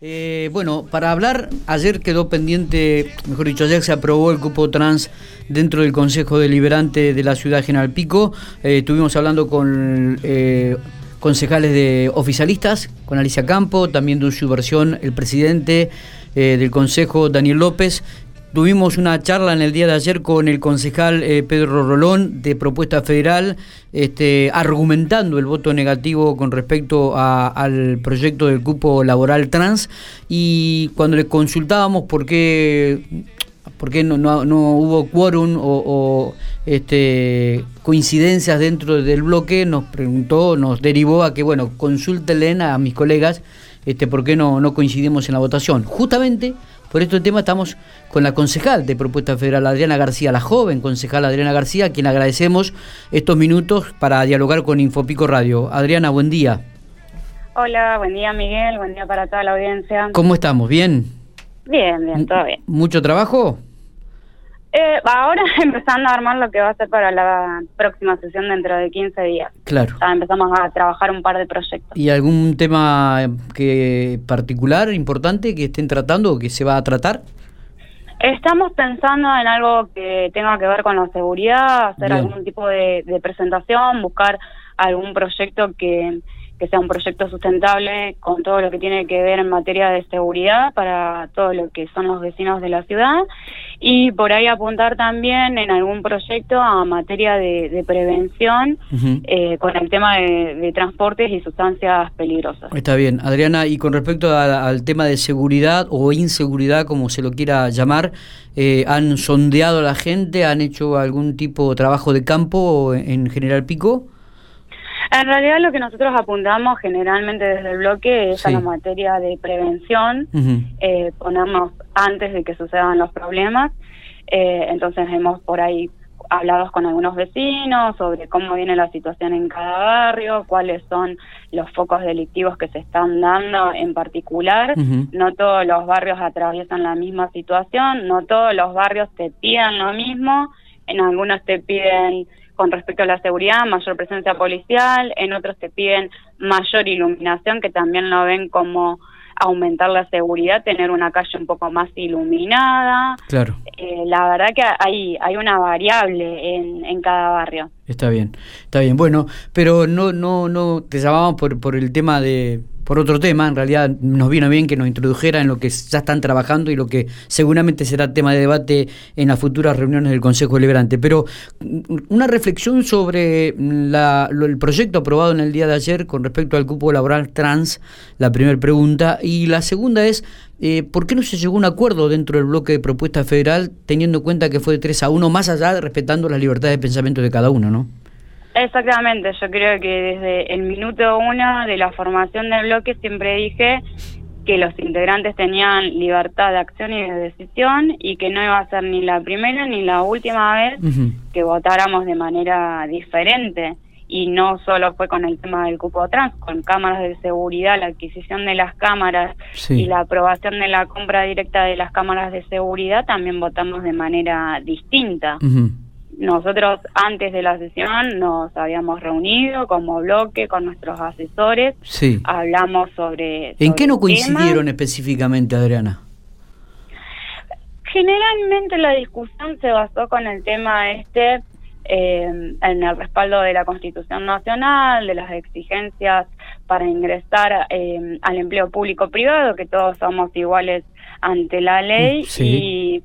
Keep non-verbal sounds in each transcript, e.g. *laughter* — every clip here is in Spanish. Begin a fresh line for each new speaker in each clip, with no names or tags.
Eh, bueno, para hablar, ayer quedó pendiente, mejor dicho, ayer se aprobó el cupo trans dentro del Consejo Deliberante de la Ciudad General Pico. Eh, estuvimos hablando con eh, concejales de oficialistas, con Alicia Campo, también de su versión el presidente del Consejo, Daniel López, Tuvimos una charla en el día de ayer con el concejal eh, Pedro Rolón de Propuesta Federal, este, argumentando el voto negativo con respecto al proyecto del cupo laboral trans y cuando le consultábamos por qué, por qué no, hubo quórum o, este, coincidencias dentro del bloque, nos preguntó, nos derivó a que, bueno, consúltenle a mis colegas este, por qué no coincidimos en la votación. Justamente por este tema estamos con la concejal de Propuesta Federal, Adriana García, la joven concejal Adriana García, a quien agradecemos estos minutos para dialogar con Infopico Radio. Adriana, buen día.
Hola, buen día Miguel, buen día para toda la audiencia.
¿Cómo estamos? ¿Bien?
Bien, bien, todo bien.
¿Mucho trabajo?
Eh, ahora *laughs* empezando a armar lo que va a ser para la próxima sesión dentro de 15 días.
Claro.
empezamos a trabajar un par de proyectos.
¿Y algún tema que particular, importante, que estén tratando o que se va a tratar?
Estamos pensando en algo que tenga que ver con la seguridad, hacer algún tipo de presentación, buscar algún proyecto que que sea un proyecto sustentable con todo lo que tiene que ver en materia de seguridad para todo lo que son los vecinos de la ciudad y por ahí apuntar también en algún proyecto a materia de, prevención eh, con el tema de, transportes y sustancias peligrosas.
Está bien, Adriana, y con respecto al tema de seguridad o inseguridad, como se lo quiera llamar, eh, ¿han sondeado a la gente? ¿Han hecho algún tipo de trabajo de campo en General Pico?
En realidad lo que nosotros apuntamos generalmente desde el bloque es a la materia de prevención, eh, ponernos antes de que sucedan los problemas. Eh, entonces hemos por ahí hablado con algunos vecinos sobre cómo viene la situación en cada barrio, cuáles son los focos delictivos que se están dando en particular. No todos los barrios atraviesan la misma situación, no todos los barrios te piden lo mismo, en algunos te piden con respecto a la seguridad, mayor presencia policial, en otros te piden mayor iluminación, que también lo ven como aumentar la seguridad, tener una calle un poco más iluminada.
Claro.
Eh, la verdad que hay, hay una variable en, en cada barrio.
Está bien, está bien. Bueno, pero no, no, no, te llamamos por, por el tema de por otro tema, en realidad nos vino bien que nos introdujera en lo que ya están trabajando y lo que seguramente será tema de debate en las futuras reuniones del Consejo Deliberante. Pero mm, una reflexión sobre el proyecto aprobado en el día de ayer con respecto al cupo laboral trans, la primera pregunta. Y la segunda es, eh, ¿por qué no se llegó a un acuerdo dentro del bloque de propuesta federal teniendo en cuenta que fue de 3 a 1, más allá de respetando las libertades de pensamiento de cada uno, ¿no?
Exactamente, yo creo que desde el minuto uno de la formación del bloque siempre dije que los integrantes tenían libertad de acción y de decisión y que no iba a ser ni la primera ni la última vez que votáramos de manera diferente. Y no solo fue con el tema del cupo trans, con cámaras de seguridad, la adquisición de las cámaras y la aprobación de la compra directa de las cámaras de seguridad, también votamos de manera distinta. Nosotros antes de la sesión nos habíamos reunido como bloque con nuestros asesores.
Sí.
Hablamos sobre...
¿En qué no coincidieron específicamente, Adriana?
Generalmente la discusión se basó con el tema este eh, en el respaldo de la Constitución Nacional, de las exigencias para ingresar eh, al empleo público-privado, que todos somos iguales ante la ley
sí.
y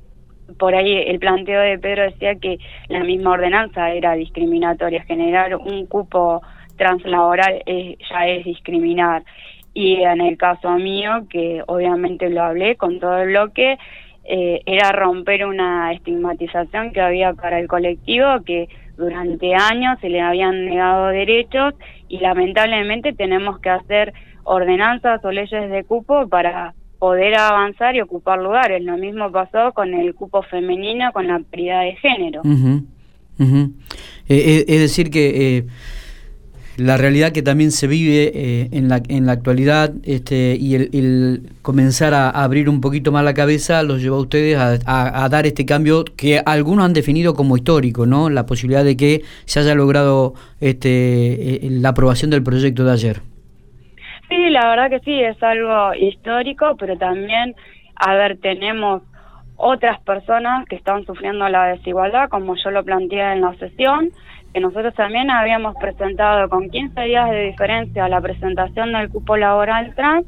por ahí el planteo de Pedro decía que la misma ordenanza era discriminatoria, generar un cupo translaboral ya es discriminar. Y en el caso mío, que obviamente lo hablé con todo el bloque, eh, era romper una estigmatización que había para el colectivo que durante años se le habían negado derechos y lamentablemente tenemos que hacer ordenanzas o leyes de cupo para poder avanzar y ocupar lugares. Lo mismo pasó con el cupo femenino, con la paridad de género.
Eh, es decir que eh, la realidad que también se vive en, la, en la actualidad este, y el, comenzar a, abrir un poquito más la cabeza los lleva a ustedes a, dar este cambio que algunos han definido como histórico, ¿no? La posibilidad de que se haya logrado este, la aprobación del proyecto de ayer.
Sí, la verdad que sí, es algo histórico, pero también, a ver, tenemos otras personas que están sufriendo la desigualdad, como yo lo planteé en la sesión, que nosotros también habíamos presentado con 15 días de diferencia la presentación del cupo laboral trans,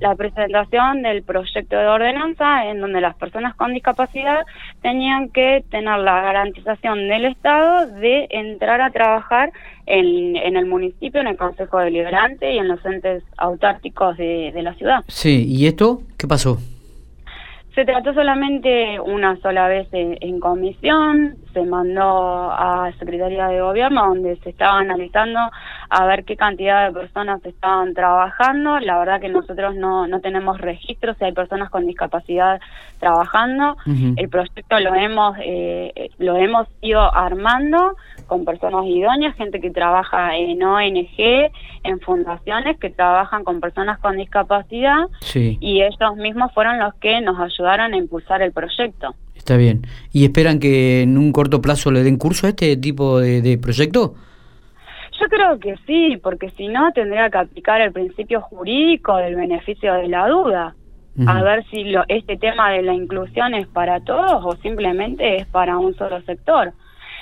la presentación del proyecto de ordenanza en donde las personas con discapacidad tenían que tener la garantización del Estado de entrar a trabajar en, en el municipio, en el Consejo Deliberante y en los entes autárticos de, de la ciudad.
Sí, ¿y esto qué pasó?
Se trató solamente una sola vez en, comisión, se mandó a Secretaría de Gobierno donde se estaba analizando a ver qué cantidad de personas estaban trabajando. La verdad que nosotros no, no tenemos registro si hay personas con discapacidad trabajando. El proyecto lo hemos, eh, lo hemos ido armando con personas idóneas, gente que trabaja en ONG, en fundaciones que trabajan con personas con discapacidad y ellos mismos fueron los que nos ayudaron a impulsar el proyecto.
Está bien. ¿Y esperan que en un corto plazo le den curso a este tipo de, proyecto?
Yo creo que sí, porque si no tendría que aplicar el principio jurídico del beneficio de la duda. A ver si lo, este tema de la inclusión es para todos o simplemente es para un solo sector.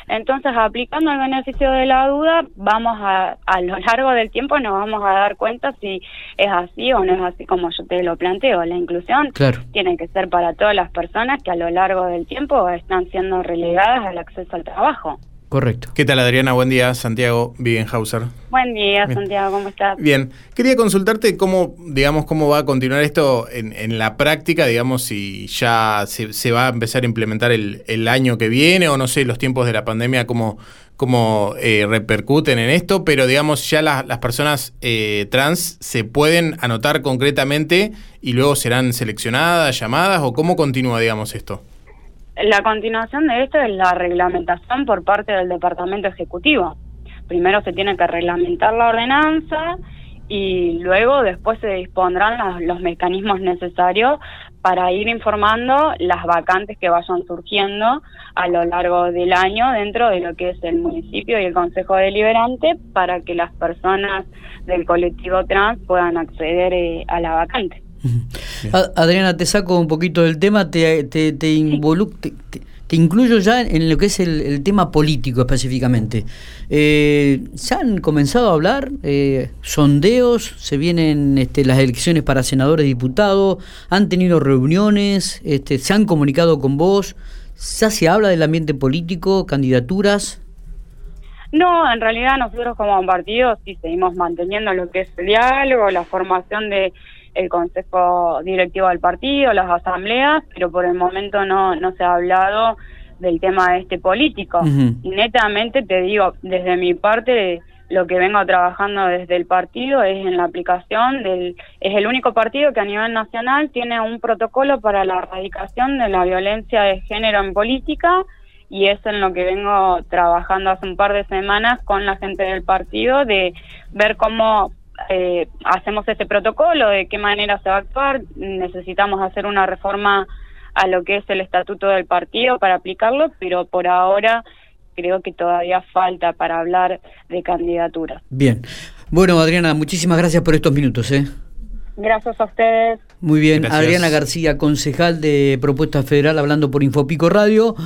Entonces, aplicando el beneficio de la duda, vamos a, a lo largo del tiempo nos vamos a dar cuenta si es así o no es así como yo te lo planteo. La inclusión tiene que ser para todas las personas que a lo largo del tiempo están siendo relegadas al acceso al trabajo.
Correcto.
¿Qué tal Adriana? Buen día, Santiago Bigenhauser.
Buen día, Santiago, ¿cómo estás?
Bien, quería consultarte cómo, digamos, cómo va a continuar esto en, en la práctica, digamos, si ya se, va a empezar a implementar el, el, año que viene o no sé, los tiempos de la pandemia, cómo, cómo eh, repercuten en esto, pero digamos, ya las personas eh, trans se pueden anotar concretamente y luego serán seleccionadas, llamadas o cómo continúa, digamos, esto.
La continuación de esto es la reglamentación por parte del Departamento Ejecutivo. Primero se tiene que reglamentar la ordenanza y luego después se dispondrán los, mecanismos necesarios para ir informando las vacantes que vayan surgiendo a lo largo del año dentro de lo que es el municipio y el Consejo Deliberante para que las personas del colectivo trans puedan acceder eh, a la vacante.
Adriana, te saco un poquito del tema, te, te, te, incluyo ya en lo que es el, tema político específicamente. Eh, ¿Se han comenzado a hablar eh, sondeos? ¿Se vienen este, las elecciones para senadores y diputados? ¿Han tenido reuniones? Este, ¿Se han comunicado con vos? ¿Ya se habla del ambiente político, candidaturas?
No, en realidad nosotros como partido sí seguimos manteniendo lo que es el diálogo, la formación de el consejo directivo del partido, las asambleas, pero por el momento no, no se ha hablado del tema este político. Y netamente te digo, desde mi parte, lo que vengo trabajando desde el partido es en la aplicación del, es el único partido que a nivel nacional tiene un protocolo para la erradicación de la violencia de género en política y es en lo que vengo trabajando hace un par de semanas con la gente del partido de ver cómo eh, hacemos este protocolo, de qué manera se va a actuar, necesitamos hacer una reforma a lo que es el estatuto del partido para aplicarlo, pero por ahora creo que todavía falta para hablar de candidatura.
Bien. Bueno, Adriana, muchísimas gracias por estos minutos. ¿eh?
Gracias a ustedes.
Muy bien, Adriana García, concejal de Propuesta Federal, hablando por Infopico Radio.